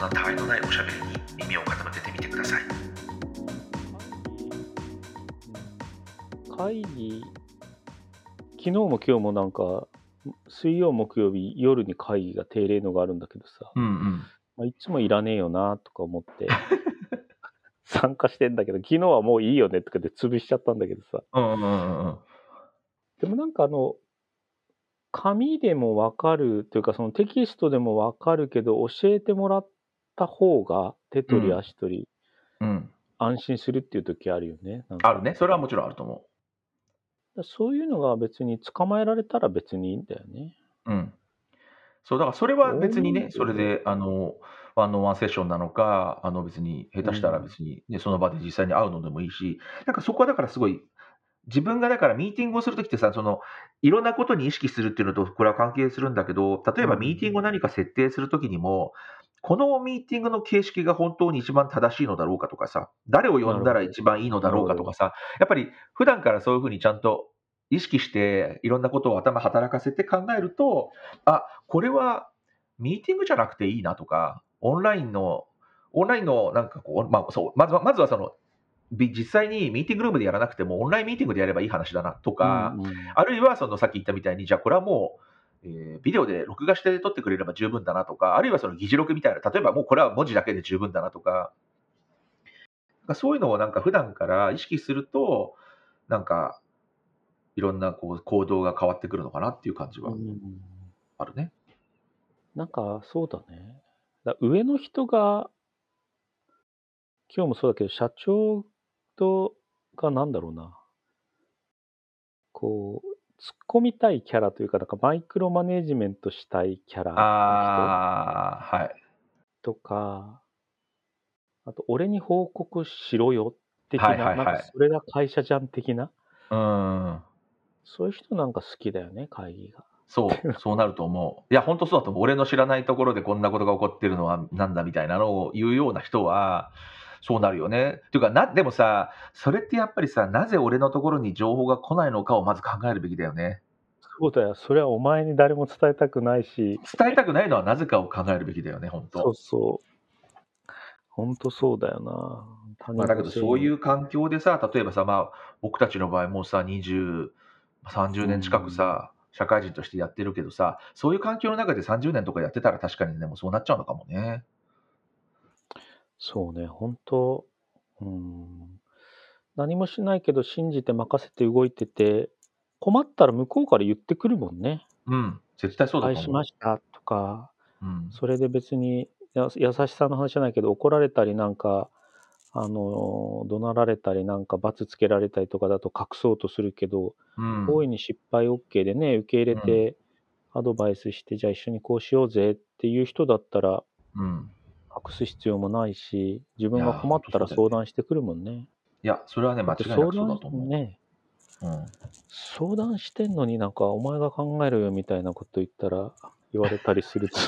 なたわいのないおしゃべりに耳を傾けてみてください会議、昨日も今日もなんか、水曜、木曜日、夜に会議が定例のがあるんだけどさ、うんうん。まあ、いつもいらねえよなとか思って参加してんだけど、昨日はもういいよねとかで潰しちゃったんだけどさ、うんうんうん。でもなんかあの、紙でもわかるというか、そのテキストでもわかるけど、教えてもらった方が手取り足取りうん。安心するっていう時あるよね。あるね。それはもちろんあると思そういうのが別に捕まえられたら別にいいんだよね。う。うん。そう、だからそれは別にね、それで、あの、ワンオンワンセッションなのか、あの別に、下手したら別に、ね、その場で実際に会うのでもいいし、なんかそこはだからすごい、自分がだからミーティングをするときってさ、その、いろんなことに意識するっていうのと、これは関係するんだけど、例えばうんミーティングを何か設定するときにも、このミーティングの形式が本当に一番正しいのだろうかとかさ、誰を呼んだら一番いいのだろうかとかさ、やっぱり普段からそういうふうにちゃんと意識して、いろんなことを頭働かせて考えると、あ、これはミーティングじゃなくていいなとか、オンラインの、オンラインのなんかこう、まあそう、まずは、まずはその、び実際にミーティングルームでやらなくても、オンラインミーティングでやればいい話だなとか、うんうん。あるいはそのさっき言ったみたいに、じゃあこれはもう、えービデオで録画して撮ってくれれば十分だなとか、あるいはその議事録みたいな、例えばもうこれは文字だけで十分だなとか、かそういうのをなんか普段から意識すると、なんかいろんなこう行動が変わってくるのかなっていう感じはうんあるね。なんかそうだね。だ上の人が、今日もそうだけど、社長とがなんだろうな、こう、突っ込みたいキャラというか、なんかマイクロマネジメントしたいキャラのああ、はい。人とか、あと、俺に報告しろよ的な、はいはいはいなんかそれが会社じゃん的な、うん。そういう人なんか好きだよね、会議が。そう、そうなると思う。いや、本当そうだと思う。俺の知らないところでこんなことが起こってるのはなんだみたいなのを言うような人は、そうなるよね。っていうかな、でもさ、それってやっぱりさ、なぜ俺のところに情報が来ないのかをまず考えるべきだよね。そうだよ、それはお前に誰も伝えたくないし、伝えたくないのはなぜかを考えるべきだよね、本当。そうそう。本当そうだよな。まあ、だけどそういう環境でさ、例えばさ、まあ、僕たちの場合もうさ、20、30年近くさ、社会人としてやってるけどさ、そういう環境の中で30年とかやってたら確かにね、もうそうなっちゃうのかもね。そうね、本当、うん、何もしないけど信じて任せて動いてて、困ったら向こうから言ってくるもんね。うん、絶対そうだ返しと思う。ましたとか、うん、それで別にや優しさの話じゃないけど、怒られたりなんか、あの、怒鳴られたりなんか罰つけられたりとかだと隠そうとするけど、うん大いに失敗 OK でね、受け入れて、アドバイスして、じゃあ一緒にこうしようぜっていう人だったら、うん。隠す必要もないし、自分が困ったら相談してくるもんね。いや、それはね、間違いなくそうだと思う。ね、うん、相談してんのになんか、お前が考えろよみたいなこと言ったら、言われたりすると、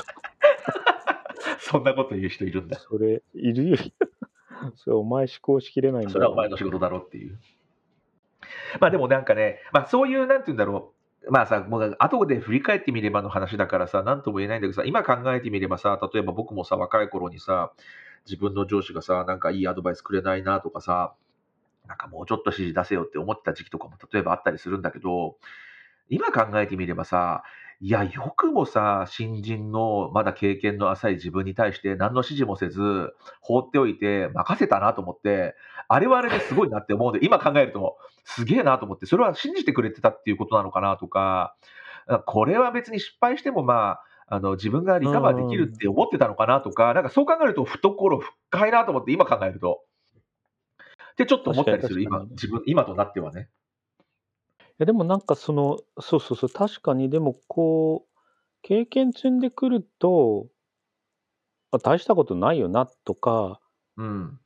そんなこと言う人いるんだ。それ、いるよ。それお前思考しきれないんだそれはお前の仕事だろっていう。まあでもなんかね、まあそういう、なんて言うんだろう。まあさ、もう後で振り返ってみればの話だからさ、なんとも言えないんだけどさ、今考えてみればさ、例えば僕もさ、若い頃にさ、自分の上司がさ、なんかいいアドバイスくれないなとかさ、なんかもうちょっと指示出せよって思ってた時期とかも例えばあったりするんだけど、今考えてみればさ、いや、よくもさ、新人のまだ経験の浅い自分に対して何の指示もせず、放っておいて任せたなと思って、あれはあれですごいなって思うんで、今考えると、すげえなと思って、それは信じてくれてたっていうことなのかなとか、これは別に失敗しても、まあ、あの自分がリカバーできるって思ってたのかなとか、なんかそう考えると、懐深いなと思って、今考えると。ってちょっと思ったりする、今、自分、今となってはね。いやでもなんかその、そうそうそう、確かに、でもこう、経験積んでくると、あ大したことないよなとか、うん。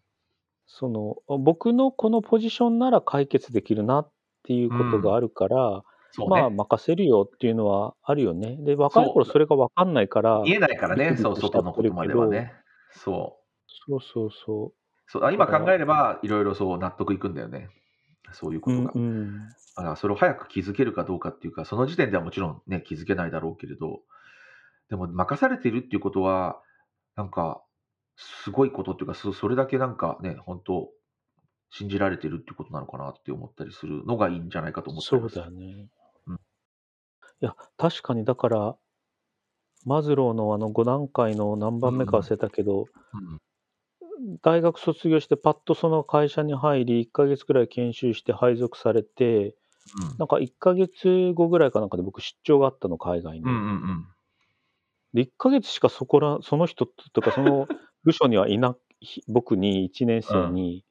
その、僕のこのポジションなら解決できるなっていうことがあるから、そうまあね。任せるよっていうのはあるよね。で、若い頃そうそれが分かんないから、見えないからね、そう、ビクビクしちゃ外のことまではね。そう。そうそうそそうあ今考えれば、いろいろそう納得いくんだよね。そういうこう。うとが。んうん。だからそれを早く気づけるかどうかっていうか、その時点ではもちろんね、気づけないだろうけれど、でも任されているっていうことは、なんか、すごいことっていうか、そそれだけなんかね、本当信じられてるっていうことなのかなって思ったりするのがいいんじゃないかと思ったそうする。だよね。うんいや、確かにだから、マズローのあの5段階の何番目か忘れたけど、うん大学卒業してパッとその会社に入り、1ヶ月くらい研修して配属されて、なんか1ヶ月後ぐらいかなんかで僕出張があったの、海外に。うんうんうんで、1ヶ月しかそこら、その人とか、その 部署にはいな、ひ僕に1年生に、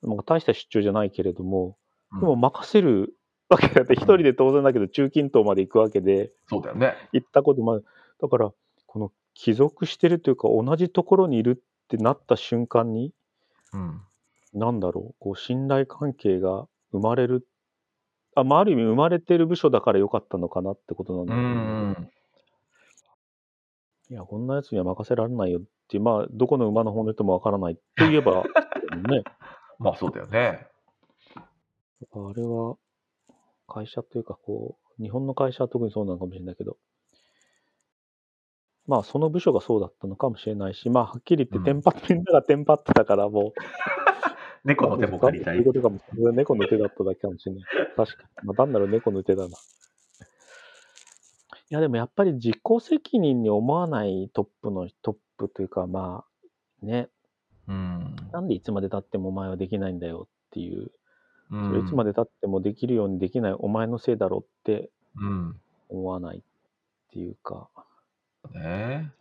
まあ大した出張じゃないけれども、うんでも任せる わけだって、一人で当然だけど、中近東まで行くわけで、そうだよね。行ったこともある。だから、この帰属してるというか、同じところにいるってなった瞬間に、うん。なんだろう、こう、信頼関係が生まれる。あ、まあ、ある意味生まれてる部署だから良かったのかなってことなんだうけど、ん。いや、こんなやつには任せられないよってまあ、どこの馬の骨ともわからないといえば、ね、まあそうだよね。あれは、会社というか、こう、日本の会社は特にそうなのかもしれないけど、まあ、その部署がそうだったのかもしれないし、まあ、はっきり言って、うんテンパみんながテンパってたから、もう、猫の手も借りたい猫の手だっただけかもしれない。確かに。まあ、単なる猫の手だな。いや、でもやっぱり自己責任に思わないトップの、トップというか、まあ、ね、うん。なんでいつまで経ってもお前はできないんだよっていう、うんそれいつまで経ってもできるようにできないお前のせいだろってうん。思わないっていうか、ね。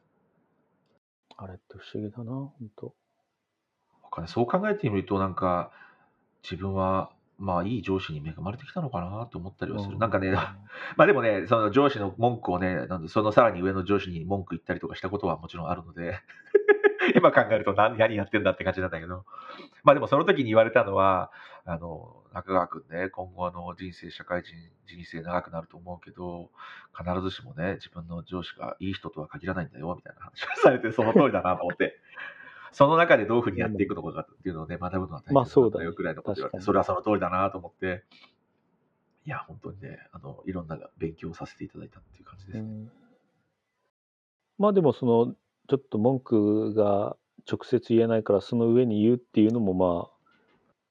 あれって不思議だな、本当。んそう考えてみると、なんか、自分は、まあ、いい上司に恵まれてきたのかなと思ったりはする。なんかね、まあでもね、その上司の文句をね、なんでそのさらに上の上司に文句言ったりとかしたことはもちろんあるので、今考えると何何やってんだって感じなんだけど、まあでもその時に言われたのは、あの、中川君ね、今後あの人生、社会人、人生長くなると思うけど、必ずしもね、自分の上司がいい人とは限らないんだよ、みたいな話をされて、その通りだなと思って。その中でどういうふうにやっていくのかっていうのをね、学ぶのは大まあそうだね。よくらいのこと言われて、確かに。それはその通りだなと思って、いや、本当にね、あの、いろんな勉強をさせていただいたっていう感じですね。うん。まあでもそのちょっと文句が直接言えないからその上に言うっていうのもまあ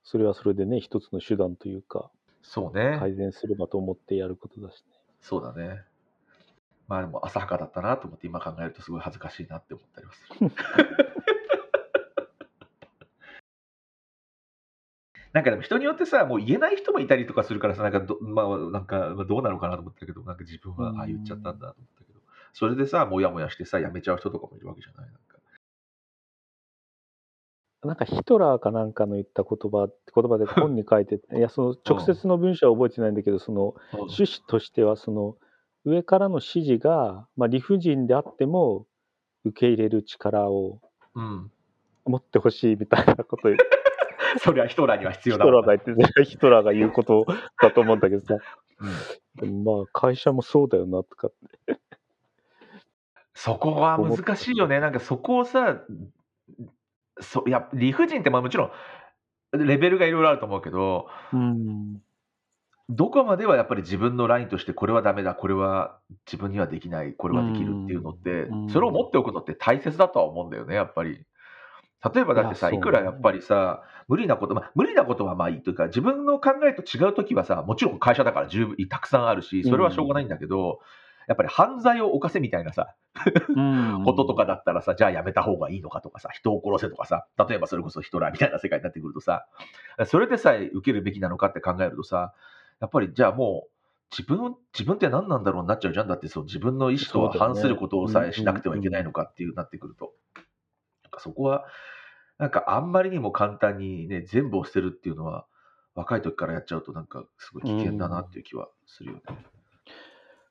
それはそれでね一つの手段というかそうね。改善すればと思ってやることだしね。そうだね。まあでも浅はかだったなと思って今考えるとすごい恥ずかしいなって思ったりはする。なんかでも人によってさ、もう言えない人もいたりとかするからさ、なんかど,、まあ、なんかまあどうなのかなと思ったけど、なんか自分はああ言っちゃったんだと思ったけど、それでさ、もやもやしてさ、辞めちゃう人とかもいるわけじゃない。なんかヒトラーかなんかの言った言葉言葉で本に書いてて いやその直接の文章は覚えてないんだけどその趣旨としてはその上からの指示が、まあ、理不尽であっても受け入れる力をうん。持ってほしいみたいなことをヒ それはヒトラーには必要だトラーが言っててヒトラーが言うことだと思うんだけどさ。うん。まあ会社もそうだよなとかって。そこは難しいよね。なんかそこをさ、そいや理不尽ってまあもちろんレベルがいろいろあると思うけど、うん。どこまではやっぱり自分のラインとしてこれはダメだ、これは自分にはできない、これはできるっていうのってうん、それを持っておくのって大切だとは思うんだよね、やっぱり。例えばだってさ、いくらやっぱりさ、無理なこと、まあ、無理なことはまあいいというか、自分の考えと違うときはさ、もちろん会社だから十分たくさんあるし、それはしょうがないんだけど、やっぱり犯罪を犯せみたいなさ、こととかだったらさ、じゃあやめた方がいいのかとかさ、人を殺せとかさ、例えばそれこそヒトラーみたいな世界になってくるとさ、それでさえ受けるべきなのかって考えるとさ、やっぱりじゃあもう、自分、自分って何なんだろうになっちゃうじゃん。だってそう自分の意思とは反することをさえしなくてはいけないのかっていうなってくると。なんかそこは、なんかあんまりにも簡単にね、全部を捨てるっていうのは、若い時からやっちゃうとなんかすごい危険だなっていう気はするよね。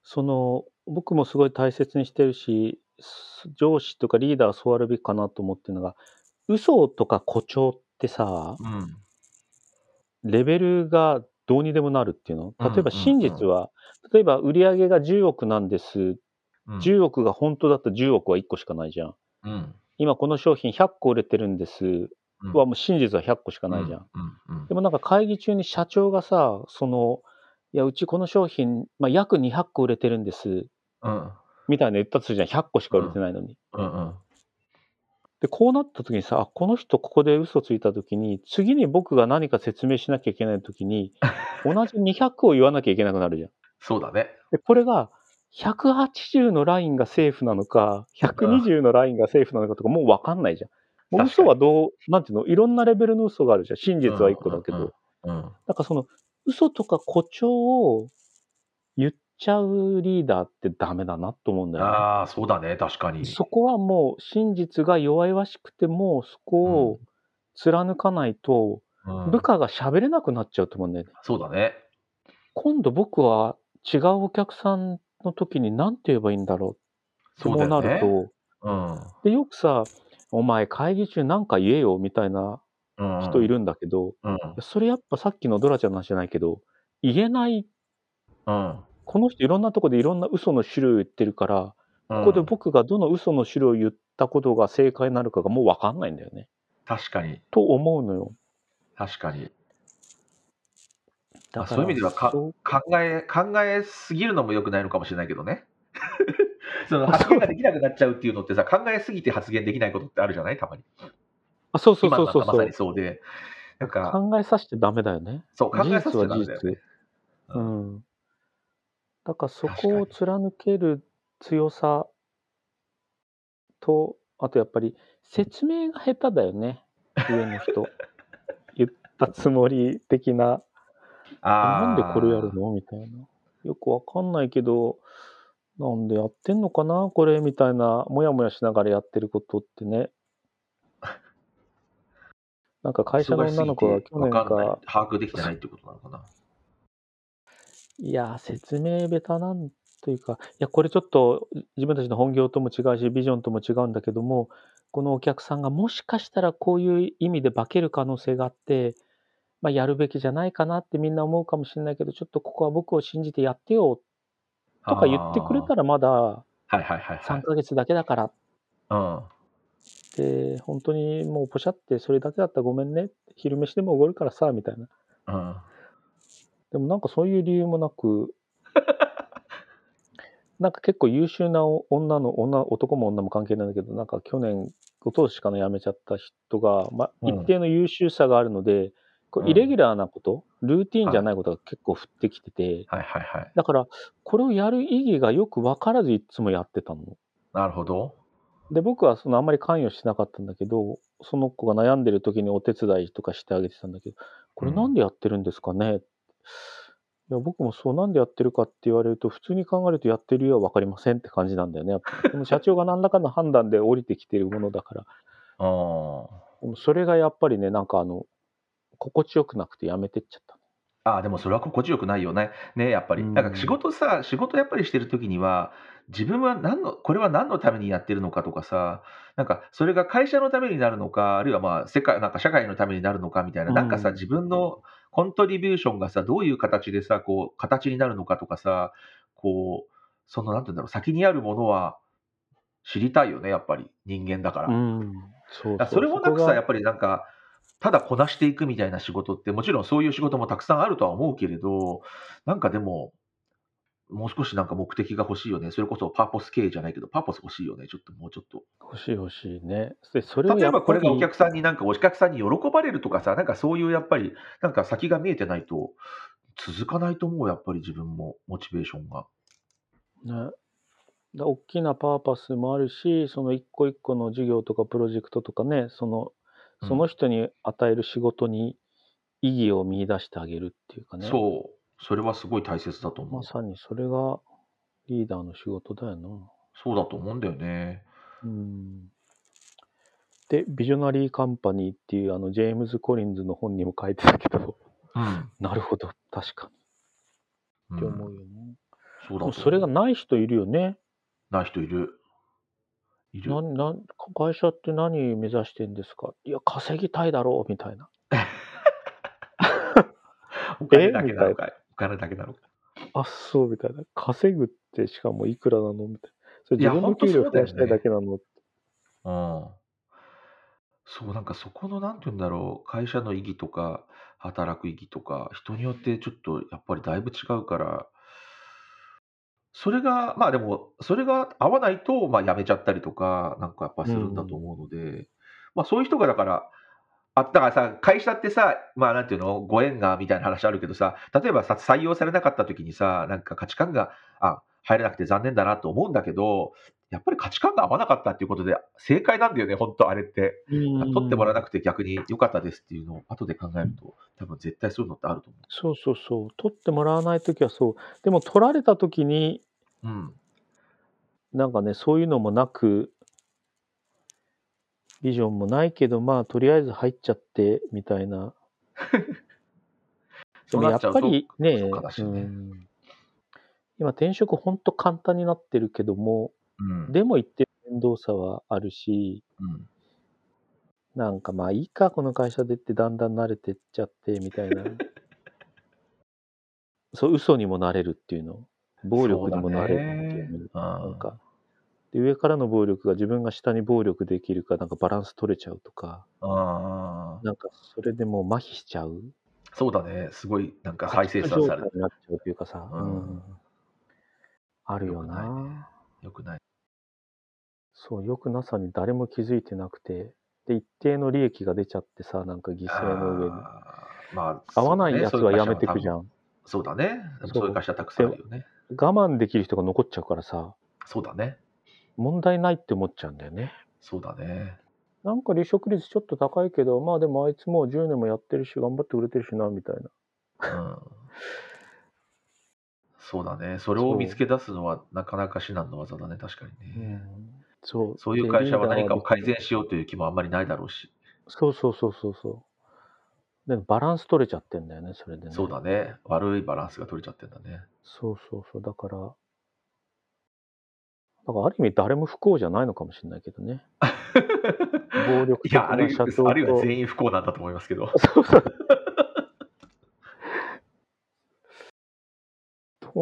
その僕もすごい大切にしてるしす上司とかリーダー教わるべきかなと思ってるのが嘘とか誇張ってさうん。レベルがどうにでもなるっていうの？うん例えば真実は、例えば売上が10億なんですうん。10億が本当だったら10億は1個しかないじゃんうん。今この商品100個売れてるんですうんはもう真実は100個しかないじゃん、うん。うん。でもなんか会議中に社長がさそのいやうちこの商品、まあ、約200個売れてるんですうん。みたいな言ったとするじゃん。100個しか売れてないのに。うんうん。で、こうなった時にさ、あこの人ここで嘘ついた時に、次に僕が何か説明しなきゃいけない時に、同じ200を言わなきゃいけなくなるじゃん。そうだね。で、これが、180のラインがセーフなのか、120のラインがセーフなのかとか、もう分かんないじゃん。もう嘘はどう、なんていうの、いろんなレベルの嘘があるじゃん。真実は1個だけど。うんうんうん。なんかその、嘘とか誇張を言っちゃうリーダーってダメだなと思うんだよね。ああ、そうだね。確かに。そこはもう真実が弱々しくても、そこを貫かないと、うん部下が喋れなくなっちゃうと思うんだよね。そうだね。今度僕は違うお客さんの時に何て言えばいいんだろうそうなると、うん。で、よくさ、お前会議中なんか言えよみたいなうん。人いるんだけど、うん。それやっぱさっきのドラちゃんの話じゃないけど、言えない、うん。この人いろんなとこでいろんな嘘の種類を言ってるから、こここで僕がどの嘘の種類を言ったことが正解になるかがもう分かんないんだよね。確かに。と思うのよ。確かに。だそういう意味ではか考え、考えすぎるのも良くないのかもしれないけどね。その発言ができなくなっちゃうっていうのってさ、考えすぎて発言できないことってあるじゃない？たまに。あそうそうそうそうまさに。そうで。なんか、考えさせてダメだよね。そう、考えさせ事実は事てダメだよね。実。ううんん。だからそこを貫ける強さと、あとやっぱり説明が下手だよね。上の人。言ったつもり的な。なんでこれやるのみたいな。よくわかんないけど、なんでやってんのかなこれみたいな、もやもやしながらやってることってね。なんか会社の女の子が去年わかか、把握できてないってことなのかな。いや、説明下手なんというか、いや、これちょっと自分たちの本業とも違うし、ビジョンとも違うんだけども、このお客さんがもしかしたらこういう意味で化ける可能性があって、まあ、やるべきじゃないかなってみんな思うかもしれないけど、ちょっとここは僕を信じてやってよとか言ってくれたらまだはいはいはいは3い。ヶ月だけだからうん。って、本当にもうポシャってそれだけだったらごめんね、昼飯でもおごるからさ、みたいな。うん。でもなんかそういう理由もなく、なんか結構優秀な女の、女、男も女も関係ないんだけど、なんか去年、おととしかな辞めちゃった人が、まあ、うん一定の優秀さがあるので、こううんイレギュラーなこと、ルーティーンじゃないことが結構降ってきてて、はいはいはい。だから、これをやる意義がよく分からずいつもやってたの。なるほど。で、僕はそのあんまり関与しなかったんだけど、その子が悩んでる時にお手伝いとかしてあげてたんだけど、これなんでやってるんですかね、いや僕もそうなんでやってるかって言われると、普通に考えるとやってる理由は分かりませんって感じなんだよね。やっぱこの社長が何らかの判断で降りてきてるものだから、あそれがやっぱりね、なんかあの、心地よくなくてやめてっちゃった。ああ、でもそれは心地よくないよね。ね、やっぱり。うんなんか仕事さ、仕事やっぱりしてる時には、自分は何の、これは何のためにやってるのかとかさ、なんかそれが会社のためになるのか、あるいはまあ世界、なんか社会のためになるのかみたいな、うんなんかさ、自分のコントリビューションがさ、どういう形でさ、こう、形になるのかとかさ、こう、その、なんていうんだろう、先にあるものは知りたいよね、やっぱり。人間だから。うん、そうそれもなくさ、やっぱりなんか、ただこなしていくみたいな仕事って、もちろんそういう仕事もたくさんあるとは思うけれど、なんかでも、もう少しなんか目的が欲しいよね。それこそパーポス経営じゃないけど、パーポス欲しいよね。ちょっともうちょっと。欲しい欲しいね。で、それを例えばこれがお客さんになんかお客さんに喜ばれるとかさ、なんかそういうやっぱり、なんか先が見えてないと、続かないと思う、やっぱり自分も、モチベーションが。ね、だ大きなパーパスもあるし、その一個一個の事業とかプロジェクトとかね、そのうんその人に与える仕事に意義を見出してあげるっていうかね。そう。それはすごい大切だと思うま。さにそれがリーダーの仕事だよな。そうだと思うんだよね。うん。で、ビジョナリーカンパニーっていうあのジェームズ・コリンズの本にも書いてたけど、うん。なるほど、確かにって思ううんよね。そうだと思うでもそれがない人いるよね。ない人いる。いる？なんなん会社って何目指してんですか？いや、稼ぎたいだろう みたいな。お金だけなのかい。お金だけなのか。あ、そうみたいな。稼ぐってしかもいくらなの？みたいな。それ自分の給料増やしたいだけなの？うん。そう、なんかそこの、なんて言うんだろう、会社の意義とか、働く意義とか、人によってちょっとやっぱりだいぶ違うから、それが、まあでも、それが合わないと、まあ辞めちゃったりとか、なんかやっぱするんだと思うので、まあそういう人がだから、あ、だからさ、会社ってさ、まあなんていうの、ご縁がみたいな話あるけどさ、例えばさ、採用されなかった時にさ、なんか価値観が、あ、入れなくて残念だなと思うんだけど、やっぱり価値観が合わなかったっていうことで、正解なんだよね、本当あれって。取ってもらわなくて逆に良かったですっていうのを後で考えると、多分絶対そういうのってあると思う。そうそうそう。取ってもらわないときはそう。でも取られたときに、うん。なんかね、そういうのもなく、ビジョンもないけど、まあ、とりあえず入っちゃってみたいな。でもやっぱりね、ねうん、今、転職本当簡単になってるけども、うん、でも一定面倒さはあるし、うん、なんかまあいいか、この会社でってだんだん慣れてっちゃってみたいな。そう、嘘にもなれるっていうの。暴力にもなれるっていう。なんか。で上からの暴力が自分が下に暴力できるかなんかバランス取れちゃうとか。あなんかそれでもう麻痺しちゃう。そうだね。すごいなんか再生産される。なっちゃうというかさ、うん、あるよな。よくない、ね、そうよくなさに誰も気づいてなくてで一定の利益が出ちゃってさなんか犠牲の上にまあ、合わないやつはやめてくじゃんそうだねそういう会社たくさんあるよね我慢できる人が残っちゃうからさそうだね問題ないって思っちゃうんだよね。そうだね。なんか離職率ちょっと高いけど、まあでもあいつもう10年もやってるし、頑張ってくれてるしな、みたいな。うん。そうだね。それを見つけ出すのはなかなか至難の技だね、確かにね。うん、そうそういう会社は何かを改善しようという気もあんまりないだろうし。そうそうそうそうそう。でバランス取れちゃってんだよね、それでね。そうだね。悪いバランスが取れちゃってんだね。そうそうそう。だから、だからある意味誰も不幸じゃないのかもしれないけどね。暴力的な社長とあるいは全員不幸なんだと思いますけど。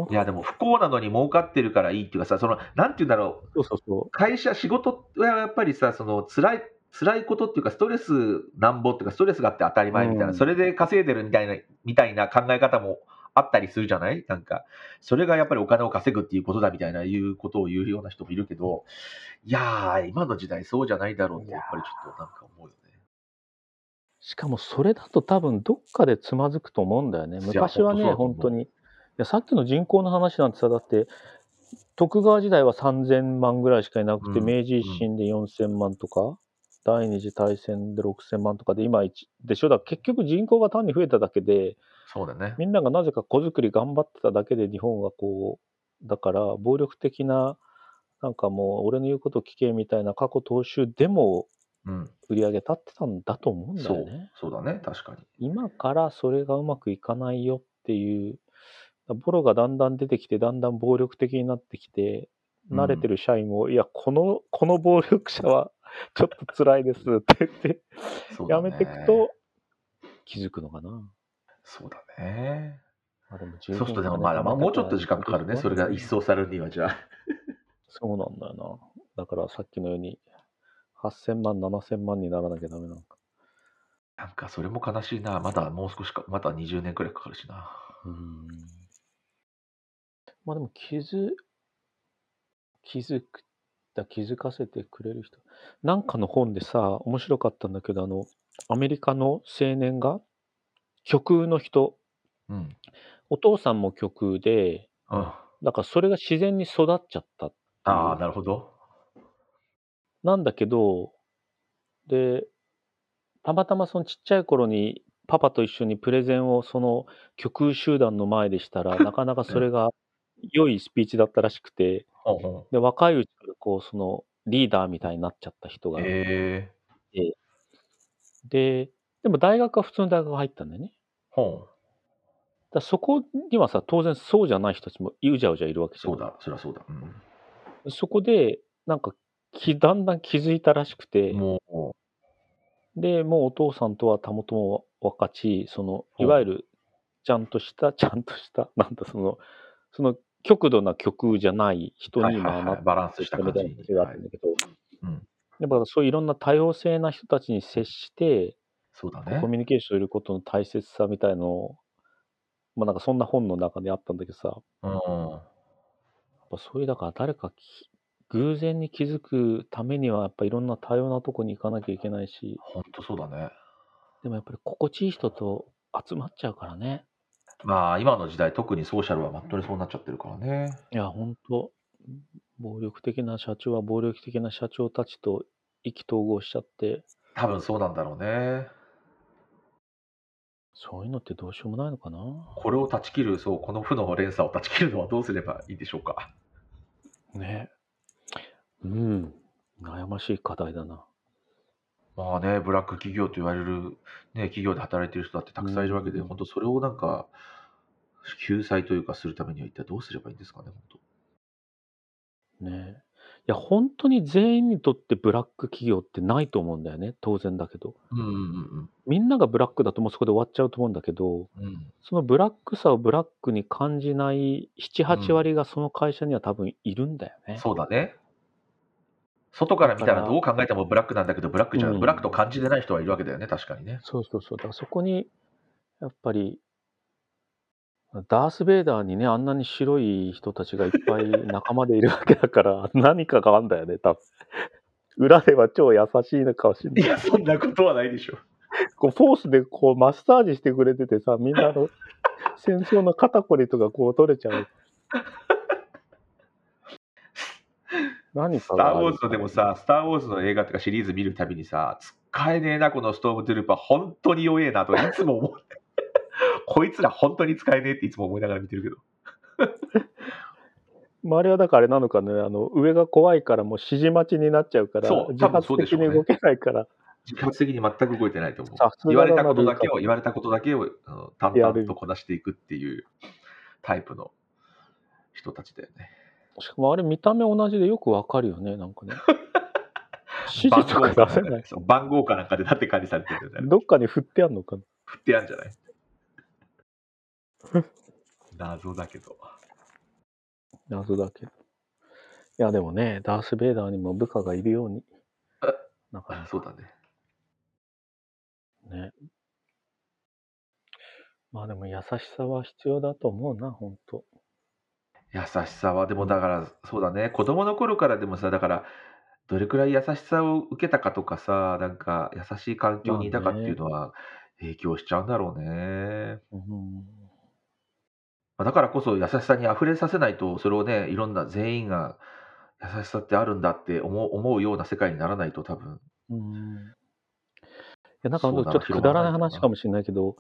いやでも不幸なのに儲かってるからいいっていうかさ、そのなんて言うんだろう、そうそうそう。会社、仕事はやっぱりさ、その辛い辛いことっていうか、ストレスなんぼっていうか、ストレスがあって当たり前みたいな、うん、それで稼いでるみたいなみたいな考え方もあったりするじゃない？なんか、それがやっぱりお金を稼ぐっていうことだみたいないうことを言うような人もいるけど、いやー、今の時代そうじゃないだろうって、やっぱりちょっとなんか思うよね。しかもそれだと多分どっかでつまずくと思うんだよね。昔はね、本当に。いや、さっきの人口の話なんてさ、だって、徳川時代は3000万ぐらいしかいなくて、うん、明治維新で4000万とか、うん、第二次大戦で6000万とかで、今でしょ？だ結局人口が単に増えただけで、そうだね。みんながなぜか子作り頑張ってただけで日本がこう、だから暴力的な、なんかもう俺の言うこと聞けみたいな過去踏襲でも売り上げ立ってたんだと思うんだよね。そうそうだね、確かに。今からそれがうまくいかないよっていう、ボロがだんだん出てきて、だんだん暴力的になってきて、慣れてる社員も、うん、いや、この、この暴力者はちょっと辛いですって言って、やめていくと気づくのかな。そうだね。あでもそうするとでもまだ、まあ、もうちょっと時間かかるね。それが一掃されるには、じゃあ。そうなんだよな。だからさっきのように、8000万、7000万にならなきゃダメなのか。なんかそれも悲しいな。まだもう少しか、まだ20年くらいかかるしな。うん。まあでも気づ、気づく、だ気づかせてくれる人。なんかの本でさ、面白かったんだけど、あの、アメリカの青年が、曲の人、うん。お父さんも曲で、うん。だからそれが自然に育っちゃったっああ、なるほど。なんだけど、で、たまたまそのちっちゃい頃にパパと一緒にプレゼンをその曲友集団の前でしたら、なかなかそれが良いスピーチだったらしくて、で、若いうちからこう、そのリーダーみたいになっちゃった人がへえ。で、でも大学は普通の大学入ったんだよね。ほう。だそこにはさ、当然そうじゃない人たちもうじゃうじゃいるわけじゃん。そうだ、そりゃそうだ。うん、そこで、なんかき、だんだん気づいたらしくて、もう、で、もうお父さんとはたもとも分かち、その、いわゆる、ちゃんとした、ちゃんとした、なんだ、その、その、極度な曲じゃない人に今なって、バランスした感じがあったんだけど、はいうん、やっぱそういういろんな多様性な人たちに接して、そうだね。コミュニケーションすることの大切さみたいのを、まあなんかそんな本の中にあったんだけどさ、うん。ぱそういう、だから誰かき偶然に気づくためには、やっぱいろんな多様なとこに行かなきゃいけないし、ほんとそうだね。でもやっぱり心地いい人と集まっちゃうからね。まあ、今の時代、特にソーシャルはまっとにそうなっちゃってるからね。いや、ほんと、暴力的な社長は暴力的な社長たちと意気投合しちゃって、多分そうなんだろうね。そういうのってどうしようもないのかな？これを断ち切る、そう、この負の連鎖を断ち切るのはどうすればいいでしょうか。ね。うん。悩ましい課題だな。まあね、ブラック企業と言われる、ね、企業で働いてる人だってたくさんいるわけで、うん本当それをなんか、救済というかするためには一体どうすればいいんですかね、本ね。いや、本当に全員にとってブラック企業ってないと思うんだよね。当然だけど。当。うんうんみんながブラックだともうそこで終わっちゃうと思うんだけど、うんうん。そのブラックさをブラックに感じない7、8割がその会社には多分いるんだよね。そうだね。外から見たらどう考えてもブラックなんだけど、ブラックじゃ、うんブラックと感じてない人はいるわけだよね、確かにね。そうそうそう。だからそこに、やっぱり、ダース・ベイダーにね、あんなに白い人たちがいっぱい仲間でいるわけだから、何かがあんだよね、多分。裏では超優しいのかもしれない。いや、そんなことはないでしょ。こうフォースでこうマッサージしてくれててさ、みんなあの、戦争の肩こりとかこう取れちゃう。何かスター・ウォーズのでもさ、スター・ウォーズの映画とかシリーズ見るたびにさ、使えねえな、このストームトゥルーパー、本当に弱えなとか、いつも思って。こいつら本当に使えねえっていつも思いながら見てるけど。まあ、あれはだからあれなのかね、あの、上が怖いからもう指示待ちになっちゃうから、そう自発的に動けないから、自発的に全く動いてないと思う言われたことだけを、言われたことだけをあの淡々とこなしていくっていうタイプの人たちだよね。しかもあれ見た目同じでよくわかるよね、なんかね。指示とか出せない。番号かなんかでだって管理されてるんだよね。どっかに振ってあんのかな。振ってやんじゃない？謎だけど。謎だけど。いや、でもね、ダース・ベイダーにも部下がいるようにあ。なかなかそうだね。ね。まあでも優しさは必要だと思うな、ほんと。優しさは、でもだから、そうだね、子供の頃からでもさ、だから、どれくらい優しさを受けたかとかさ、なんか優しい環境にいたかっていうのは影響しちゃうんだろうね。うん。まあだからこそ優しさに溢れさせないと、それをね、いろんな全員が優しさってあるんだって思う思うような世界にならないと多分、うん。いや、なんかちょっとくだらない話かもしれないけど、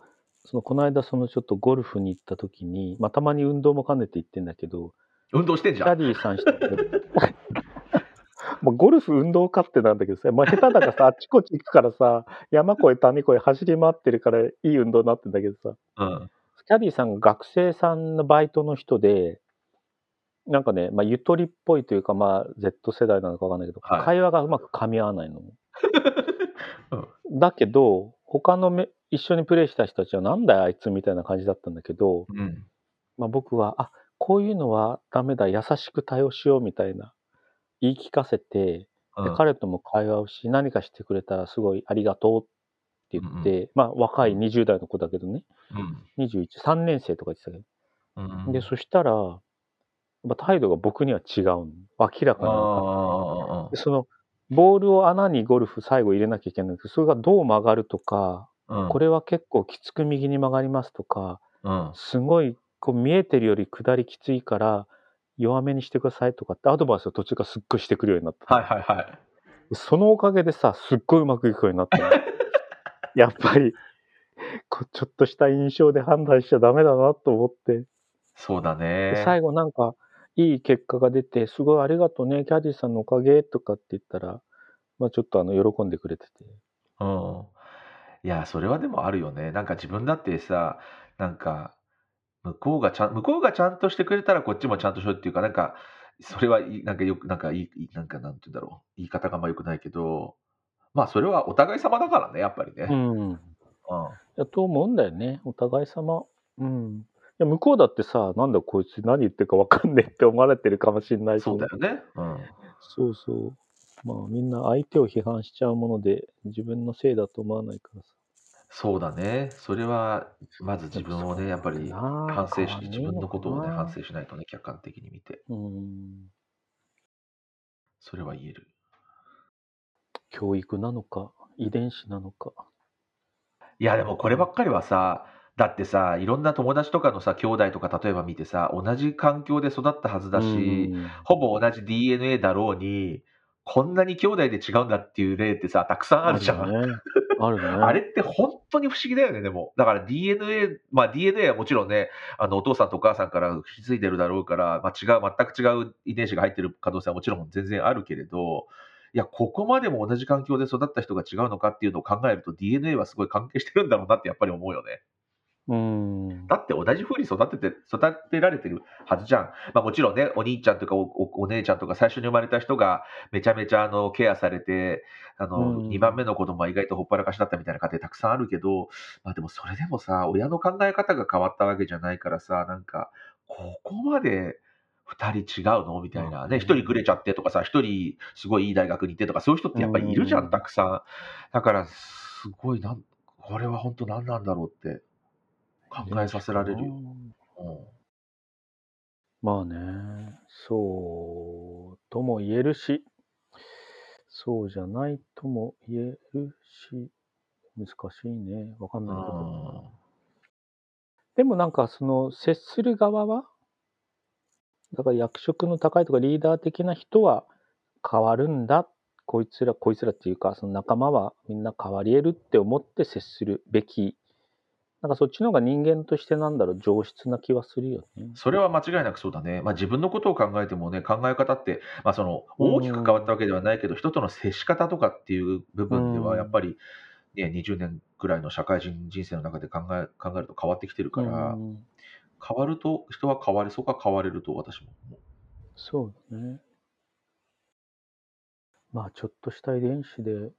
その、この間そのちょっとゴルフに行った時に、まあたまに運動も兼ねて行ってんだけど、運動してんじゃん。キャディーさんしてて、もうゴルフ運動家ってなんだけどさ、まあ、下手だからさ、あっちこっち行くからさ、山越え谷越え走り回ってるからいい運動になってんだけどさ、うん。キャディーさんが学生さんのバイトの人で、なんかね、まあ、ゆとりっぽいというか、まあ、Z 世代なのかわかんないけど、はい会話がうまく噛み合わないの。うんだけど、他のめ一緒にプレイした人たちは、なんだよあいつみたいな感じだったんだけど、うん。まあ、僕は、あこういうのはダメだ、優しく対応しようみたいな、言い聞かせて、でうん。彼とも会話をし、何かしてくれたらすごいありがとうって言って、まあ若い20代の子だけどね、21、3年生とか言ってたけど、うん。うんで、そしたら、態度が僕には違うの。明らかに。その、ボールを穴にゴルフ最後入れなきゃいけないけど、それがどう曲がるとか、あ、これは結構きつく右に曲がりますとか、うん。すごいこう見えてるより下りきついから弱めにしてくださいとかってアドバイスを途中からすっごいしてくるようになった。はいはいはい。そのおかげでさ、すっごいうまくいくようになったの。やっぱり、こうちょっとした印象で判断しちゃダメだなと思って。そうだでね。最後なんか、いい結果が出て、すごいありがとうね、キャディさんのおかげとかって言ったら、まあちょっとあの、喜んでくれてて。うん。いや、それはでもあるよね。なんか自分だってさ、なんか、向こうがちゃん、向こうがちゃんとしてくれたらこっちもちゃんとしようっていうか、なんか、それはいい、なんかよく、なんかいい、なんかなんて言うんだろう。言い方があんま良くないけど、まあそれはお互い様だからね、やっぱりね。ううん。ん。いや、と思うんだよね。お互い様。うん。いや、向こうだってさ、なんだこいつ何言ってるかわかんねえって思われてるかもしれないし、そうだよね。うん。そうそう。まあみんな相手を批判しちゃうもので、自分のせいだと思わないからさ。そうだね。それは、まず自分をね、やっぱり反省し、自分のことをね、反省しないとね、客観的に見て。うん。それは言える。教育なのか、遺伝子なのか。いや、でもこればっかりはさ、だってさ、いろんな友達とかのさ、兄弟とか例えば見てさ、同じ環境で育ったはずだし、ほぼ同じ DNA だろうに、こんなに兄弟で違うんだっていう例ってさ、たくさんあるじゃん。あるね。あるね。あれって本当に不思議だよね、でも。だから DNA、まあ DNA はもちろんね、あのお父さんとお母さんから引き継いでるだろうから、まあ違う、全く違う遺伝子が入ってる可能性はもちろん全然あるけれど、いや、ここまでも同じ環境で育った人が違うのかっていうのを考えると DNA はすごい関係してるんだろうなってやっぱり思うよね。うん。だって同じ風に育てて、育てられてるはずじゃん。まあもちろんね、お兄ちゃんとかお姉ちゃんとか最初に生まれた人がめちゃめちゃあのケアされて、あの、2番目の子供は意外とほっぱらかしだったみたいな家庭たくさんあるけど、まあでもそれでもさ、親の考え方が変わったわけじゃないからさ、なんか、ここまで2人違うの？みたいなね、1人ぐれちゃってとかさ、1人すごいいい大学に行ってとか、そういう人ってやっぱりいるじゃん、たくさん。だから、すごいなん、これは本当何なんだろうって考えさせられるよ。うん、まあね、そうとも言えるし、そうじゃないとも言えるし、難しいね。わかんないけど。でもなんかその接する側は、だから役職の高いとかリーダー的な人は変わるんだ。こいつら、こいつらっていうか、その仲間はみんな変わり得るって思って接するべきなんかそっちの方が人間としてなんだろう、上質な気はするよね。それは間違いなくそうだね。まあ自分のことを考えてもね、考え方って、まあその大きく変わったわけではないけど、人との接し方とかっていう部分では、やっぱり、ね、20年くらいの社会人人生の中で考え考えると変わってきてるから、変わると、人は変われそうか変われると私も思う。そうだね。まあちょっとした遺伝子で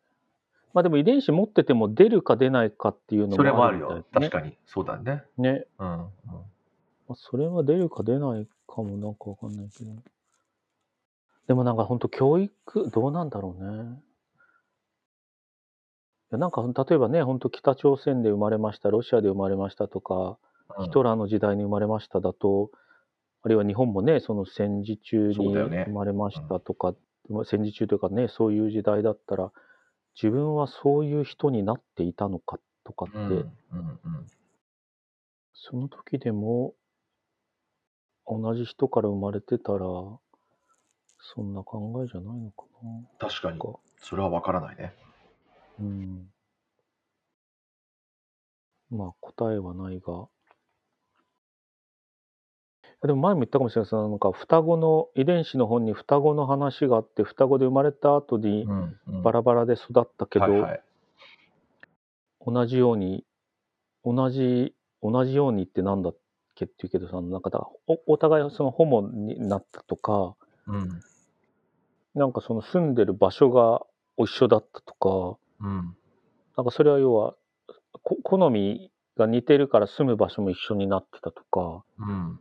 まあでも遺伝子持ってても出るか出ないかっていうのそれもあるよ。確かに。そうだね。ね。うん。うん、まあ、それは出るか出ないかもなんかわかんないけど。でもなんか本当教育、どうなんだろうね。いやなんか例えばね、本当北朝鮮で生まれました、ロシアで生まれましたとか、うん、ヒトラーの時代に生まれましただと、あるいは日本もね、その戦時中に生まれましたとか、戦時中というかね、そういう時代だったら、自分はそういう人になっていたのかとかって、うんうんうん、その時でも同じ人から生まれてたらそんな考えじゃないのかな。確かに。それは分からないね。うん。まあ答えはないがでも前も言ったかもしれない。ですなんか双子の遺伝子の本に双子の話があって双子で生まれた後にバラバラで育ったけど、はいはい、同じように同じ同じようにってなんだっけって言うけどさなんかだおお互いそのホモになったとか、うん、なんかその住んでる場所が一緒だったとか、うん、なんかそれは要は好みが似てるから住む場所も一緒になってたとか、うん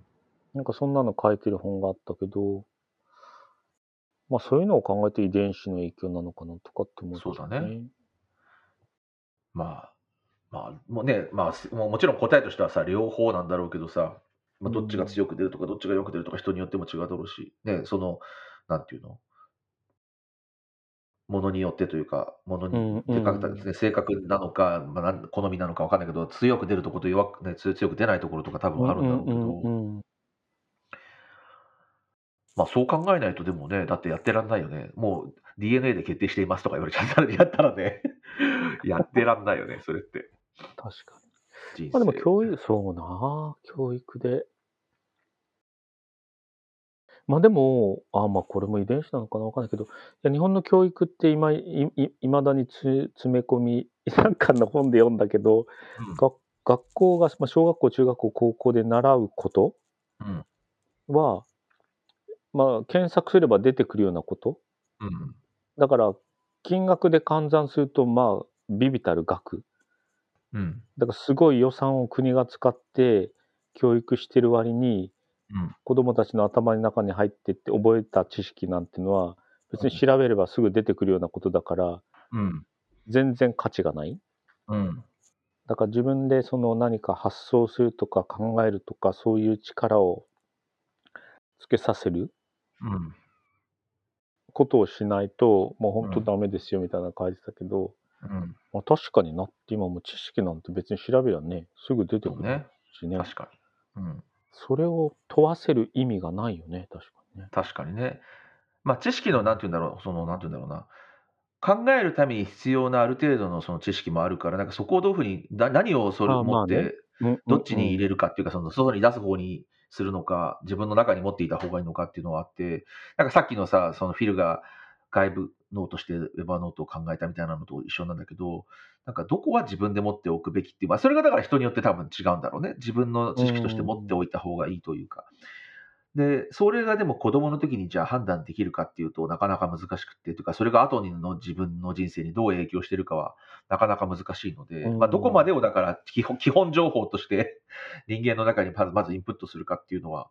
なんかそんなの書いてる本があったけど、まあそういうのを考えて遺伝子の影響なのかなとかって思う、ね、そうだね。まあ、まあ、もうね、まあ、もちろん答えとしてはさ、両方なんだろうけどさ、まあ、どっちが強く出るとか、どっちがよく出るとか、人によっても違うだろうし、ね、その、なんていうの？ものによってというか、ものに、うんかですね、性格なのか、まあ、好みなのか分かんないけど、強く出るところと弱く、ね、強く出ないところとか多分あるんだろうけど、うんうんうんまあそう考えないとでもね、だってやってらんないよね。もう DNA で決定していますとか言われちゃったら、やったらね、やってらんないよね、それって。確かに。まあでも教育、そうな、教育で。まあでも、あまあこれも遺伝子なのかなわかんないけど、いや日本の教育って今いいまだにつ詰め込み、なんかの本で読んだけど、うん、が学校が、まあ、小学校、中学校、高校で習うことは、まあ、検索すれば出てくるようなこと？うん。だから、金額で換算すると、まあ、ビビたる額。うん。だから、すごい予算を国が使って教育してる割に、うん、子供たちの頭の中に入ってって覚えた知識なんていうのは、別に調べればすぐ出てくるようなことだから、うん、全然価値がない。うん。だから自分でその何か発想するとか考えるとか、そういう力をつけさせるうん。ことをしないと、もう本当うんダメですよみたいな感じだけど、うん。まあ、確かになって今もう知識なんて別に調べりゃね、すぐ出てくるそうね。しね。確かに。うん。それを問わせる意味がないよね、確かにね。確かにね。まあ、知識の、なんて言うんだろう、その、なんて言うんだろうな。考えるために必要なある程度のその知識もあるから、なんかそこをどういうふうに、な何をそれああまあねを持って、うんどっちに入るれるかっていうか、その外に出す方にするのか、自分の中に持っていた方がいいのかっていうのはあって、なんかさっきのさ、そのフィルが外部脳として Evernote を考えたみたいなのと一緒なんだけど、なんかどこは自分で持っておくべきっていう、まあ、それがだから人によって多分違うんだろうね。自分の知識として持っておいた方がいいというか。で、それがでも子供の時にじゃあ判断できるかっていうとなかなか難しくて、というかそれが後の自分の人生にどう影響してるかはなかなか難しいので、うんまあ、どこまでをだから基本基本情報として 人間の中にまずまずインプットするかっていうのは、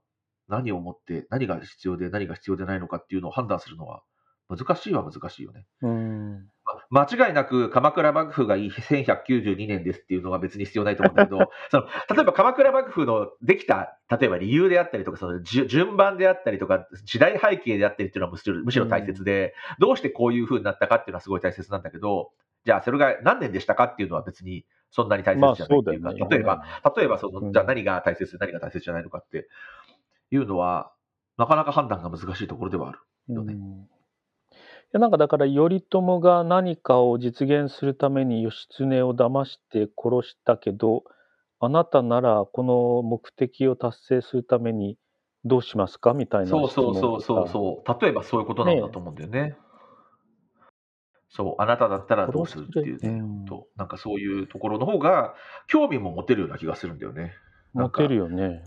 何をもって何が必要で何が必要でないのかっていうのを判断するのは難しいは難しいよね。うん。ま間違いなく鎌倉幕府がいい1192年ですっていうのは別に必要ないと思うんだけど、その例えば鎌倉幕府のできた、例えば理由であったりとか、その順番であったりとか、時代背景であったりっていうのはむしろむしろ大切で、どうしてこういう風になったかっていうのはすごい大切なんだけど、じゃあそれが何年でしたかっていうのは別にそんなに大まあ切じゃないっていうか、そうだよね。例えば、例えばその、うんじゃあ何が大切で何が大切じゃないのかっていうのは、なかなか判断が難しいところではある。よねうんいやなんかだから頼朝が何かを実現するために義経を騙して殺したけどあなたならこの目的を達成するためにどうしますか？みたいなそうそう質そうそうそう。例えばそういうことなんだと思うんだよね。そう、あなただったらどうするっていうね。うんとなんかそういうところの方が興味も持てるような気がするんだよね。持てるよね。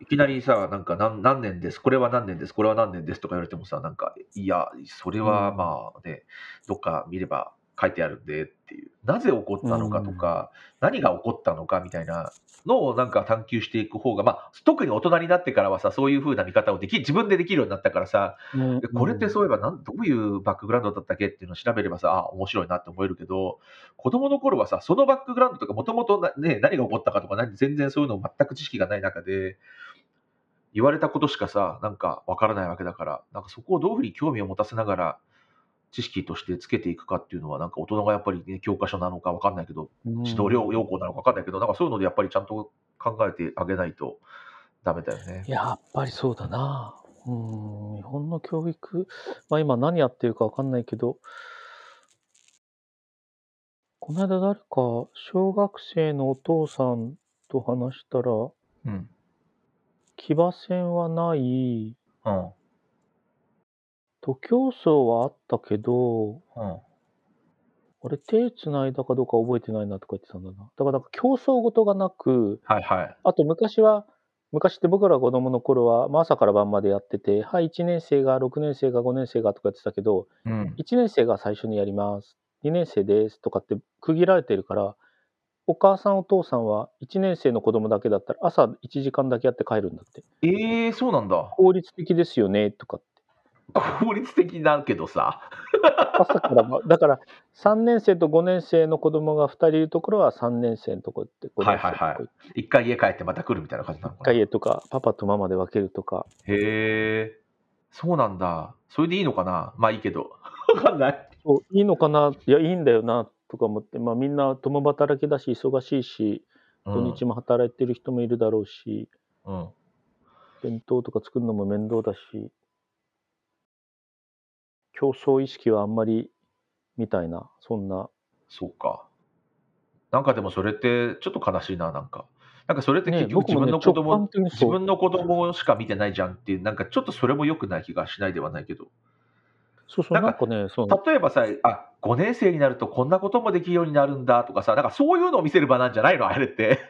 いきなりさ、なんか何何年です、これは何年です、これは何年です？とか言われてもさ、なんか、いや、それはうん。まあね、どっか見れば書いてあるんでっていう、なぜ起こったのかとか、何が起こったのかみたいなのをなんか探求していく方が、まあ、特に大人になってからはさ、そういう風な見方をでき、自分でできるようになったからさ、これってそういえばなん、どういうバックグラウンドだったっけっていうのを調べればさ、あ、面白いなって思えるけど、子供の頃はさ、そのバックグラウンドとか、もともとね、何が起こったかとか、何全然そういうの全く知識がない中で、言われたことしかさ、なんかわからないわけだから、なんかそこをどういうふうに興味を持たせながら、知識としてつけていくかっていうのは、なんか大人がやっぱり、ね、教科書なのかわかんないけど、うん指導要要項なのかわかんないけど、なんかそういうのでやっぱりちゃんと考えてあげないとダメだよね。やっぱりそうだな。うん、日本の教育、まあ今何やってるかわかんないけど、この間誰か小学生のお父さんと話したら、うん。騎馬戦はない、うん。徒競走はあったけど、うん。あれ手つないだかどうか覚えてないなとか言ってたんだな。だからなんか競争事がなく、はいはい。あと昔は、昔って僕ら子供の頃は、まあ、朝から晩までやってて、はい、1年生が、6年生が、5年生がとか言ってたけど、うん。1年生が最初にやります。2年生ですとかって区切られてるから、お母さんお父さんは1年生の子供だけだったら朝1時間だけやって帰るんだって。ええそうなんだ。効率的ですよねとかって。効率的だけどさ。朝からば、だから3年生と5年生の子供が2人いるところは3年生のとこ行って、5年生のとこはいはいはい一回家帰ってまた来るみたいな感じなの1かな。回へとか、パパとママで分けるとか。へえ。そうなんだ。それでいいのかなまあいいけど。わかんない。いいのかないや、いいんだよなとか思って、まあみんな共働きだし、忙しいし、土日も働いてる人もいるだろうし、うん。うん。弁当とか作るのも面倒だし、競争意識はあんまりみたいな、そんな。そうか。なんかでもそれってちょっと悲しいな、なんか。なんかそれってね結局自分の子供、直感的にそう自分の子供しか見てないじゃんっていう、なんかちょっとそれも良くない気がしないではないけど。そうそう、なんんかね、そう例えばさ、あ、5年生になるとこんなこともできるようになるんだとかさ、なんかそういうのを見せる場なんじゃないの？あれって。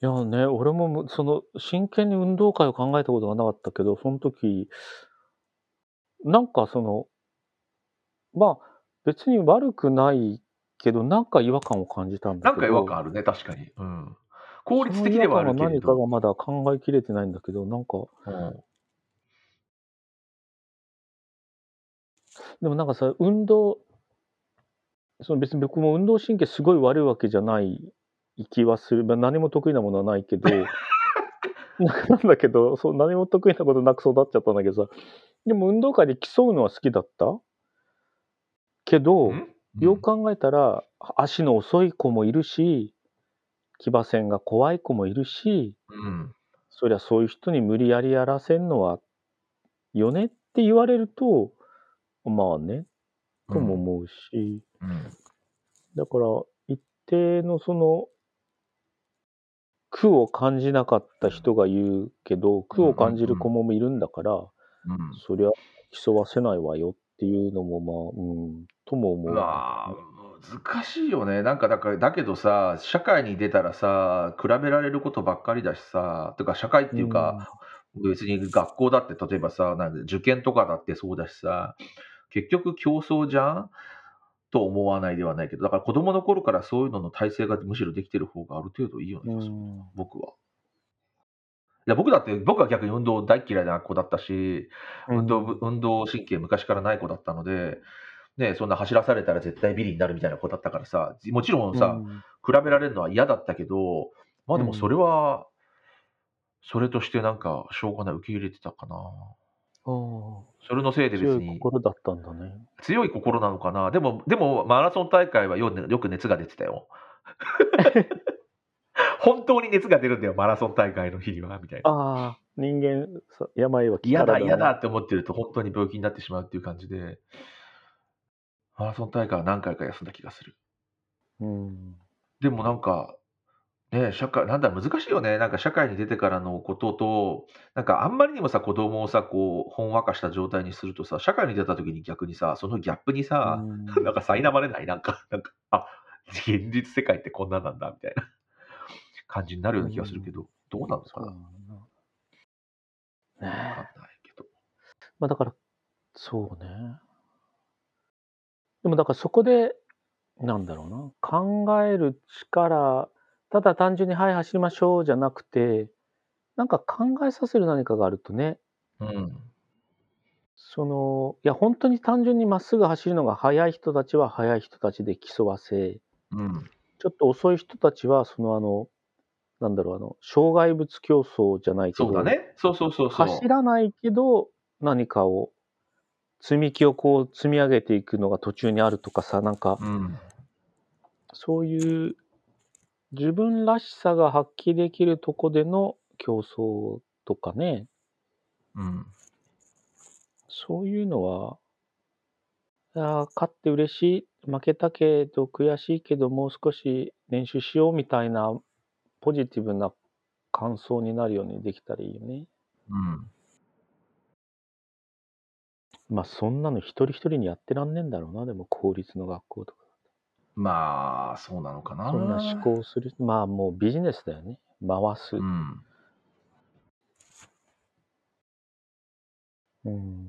いやね、俺もむその真剣に運動会を考えたことがなかったけど、その時、なんかその、まあ別に悪くないけど、なんか違和感を感じたんだけど。なんか違和感あるね、確かに。うん。効率的ではあるけれど。何かがまだ考えきれてないんだけど、なんか、うんでもなんかさ、運動、その別に僕も運動神経すごい悪いわけじゃない気はする。まあ、何も得意なものはないけど、なんだけど、そう、何も得意なことなく育っちゃったんだけどさ、でも運動会で競うのは好きだった？けど、よく考えたら、足の遅い子もいるし、騎馬戦が怖い子もいるし、うん。そりゃそういう人に無理やりやらせんのは、よねって言われると、まあね、とも思うし、うん。だから、一定のその、苦を感じなかった人が言うけど、苦を感じる子もいるんだから、うん。そりゃ競わせないわよっていうのも、まあ、うん、とも思う。難しいよね。なんかだから、だけどさ、社会に出たらさ、比べられることばっかりだしさ、とか社会っていうか、別に学校だって例えばさ、なんで受験とかだってそうだしさ、結局競争じゃん？と思わないではないけど、だから子供の頃からそういうのの体制がむしろできてる方がある程度いいよね、僕は。いや、僕だって、僕は逆に運動大嫌いな子だったし、運動、運動神経昔からない子だったので、ね、そんな走らされたら絶対ビリになるみたいな子だったからさ、もちろんさ、比べられるのは嫌だったけど、まあでもそれは、それとしてなんか、しょうがない、受け入れてたかな。それのせいで別強い心だったんだね。強い心なのかな？でも、でもマラソン大会はよよく熱が出てたよ。本当に熱が出るんだよ、マラソン大会の日には、みたいな。ああ、人間、病は嫌だ、嫌だって思ってると本当に病気になってしまうっていう感じで、マラソン大会は何回か休んだ気がする。うん。でもなんか、ね、社会なんだ難しいよね。なんか社会に出てからのことと、なんかあんまりにもさ、子供をさ、こう、ほんわかした状態にするとさ、社会に出た時に逆にさ、そのギャップにさ、なんか苛まれない？なんか、なんか、あ、現実世界ってこんなんなんだ、みたいな感じになるような気がするけど、どうなのかな。ねえ。わかんないけど。まあだから、そうね。でもだからそこで、なんだろうな、考える力ただ単純にはい走りましょうじゃなくて、なんか考えさせる何かがあるとね、うん。その、いや本当に単純にまっすぐ走るのが速い人たちは速い人たちで競わせ、うん。ちょっと遅い人たちはそのあの、なんだろう、あの、障害物競争じゃないけそうだね。そうそうそうそう。走らないけど何かを、積み木をこう積み上げていくのが途中にあるとかさ、なんか、うん。そういう自分らしさが発揮できるとこでの競争とかね、うん。そういうのは、ああ、勝って嬉しい、負けたけど悔しいけどもう少し練習しようみたいなポジティブな感想になるようにできたらいいよね。うん。まあそんなの一人一人にやってらんねえんだろうな、でも公立の学校とか。まあ、そうなのかな。そんな思考する。まあもうビジネスだよね。回す。うん。うん。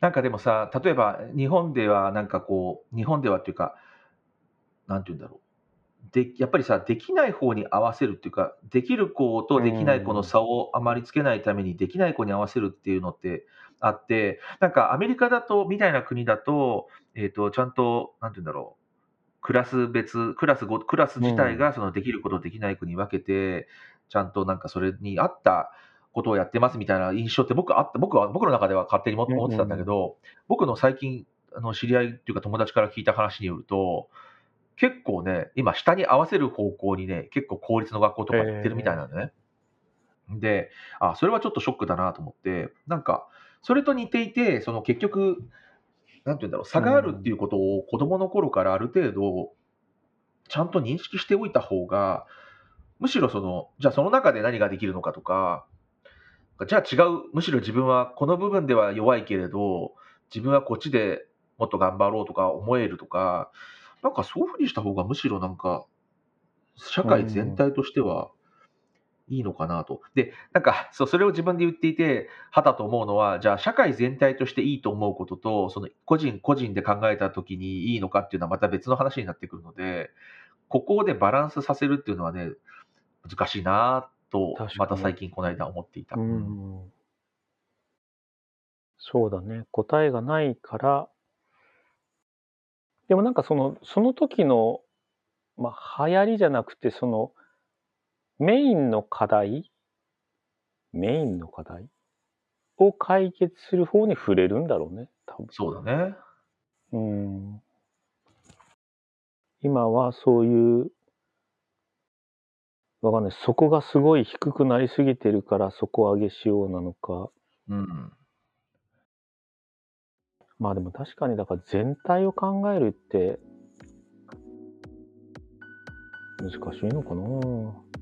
なんかでもさ、例えば日本ではなんかこう、日本ではっていうか、なんて言うんだろう。で、やっぱりさ、できない方に合わせるっていうか、できる子とできない子の差をあまりつけないために、できない子に合わせるっていうのってあって、なんかアメリカだと、みたいな国だと、えっ、と、ちゃんと、なんて言うんだろう。クラス別、クラスご、クラス自体がそのできることできない子に分けて、ちゃんとなんかそれに合ったことをやってますみたいな印象って僕あった、僕は、僕の中では勝手に思ってたんだけど、僕の最近、あの知り合いっていうか友達から聞いた話によると、結構ね、今下に合わせる方向にね、結構公立の学校とか行ってるみたいなんだね。で、あ、それはちょっとショックだなと思って、なんか、それと似ていて、その結局、なんて言うんだろう、差があるっていうことを子供の頃からある程度、ちゃんと認識しておいた方が、むしろその、じゃあその中で何ができるのかとか、じゃあ違う、むしろ自分はこの部分では弱いけれど、自分はこっちでもっと頑張ろうとか思えるとか、なんかそういうふうにした方がむしろなんか、社会全体としてはいいのかなと。で、なんか、そう、それを自分で言っていて、はたと思うのは、じゃあ、社会全体としていいと思うことと、その個人個人で考えたときにいいのかっていうのはまた別の話になってくるので、ここでバランスさせるっていうのはね、難しいなと、また最近この間思っていた。うん。そうだね。答えがないから、でもなんかその、その時の、まあ、流行りじゃなくて、その、メインの課題メインの課題を解決する方に触れるんだろうね、多分。そうだね。うん。今はそういう、わかんない。そこがすごい低くなりすぎてるから底上げしようなのか。うん。まあでも確かにだから全体を考えるって難しいのかな。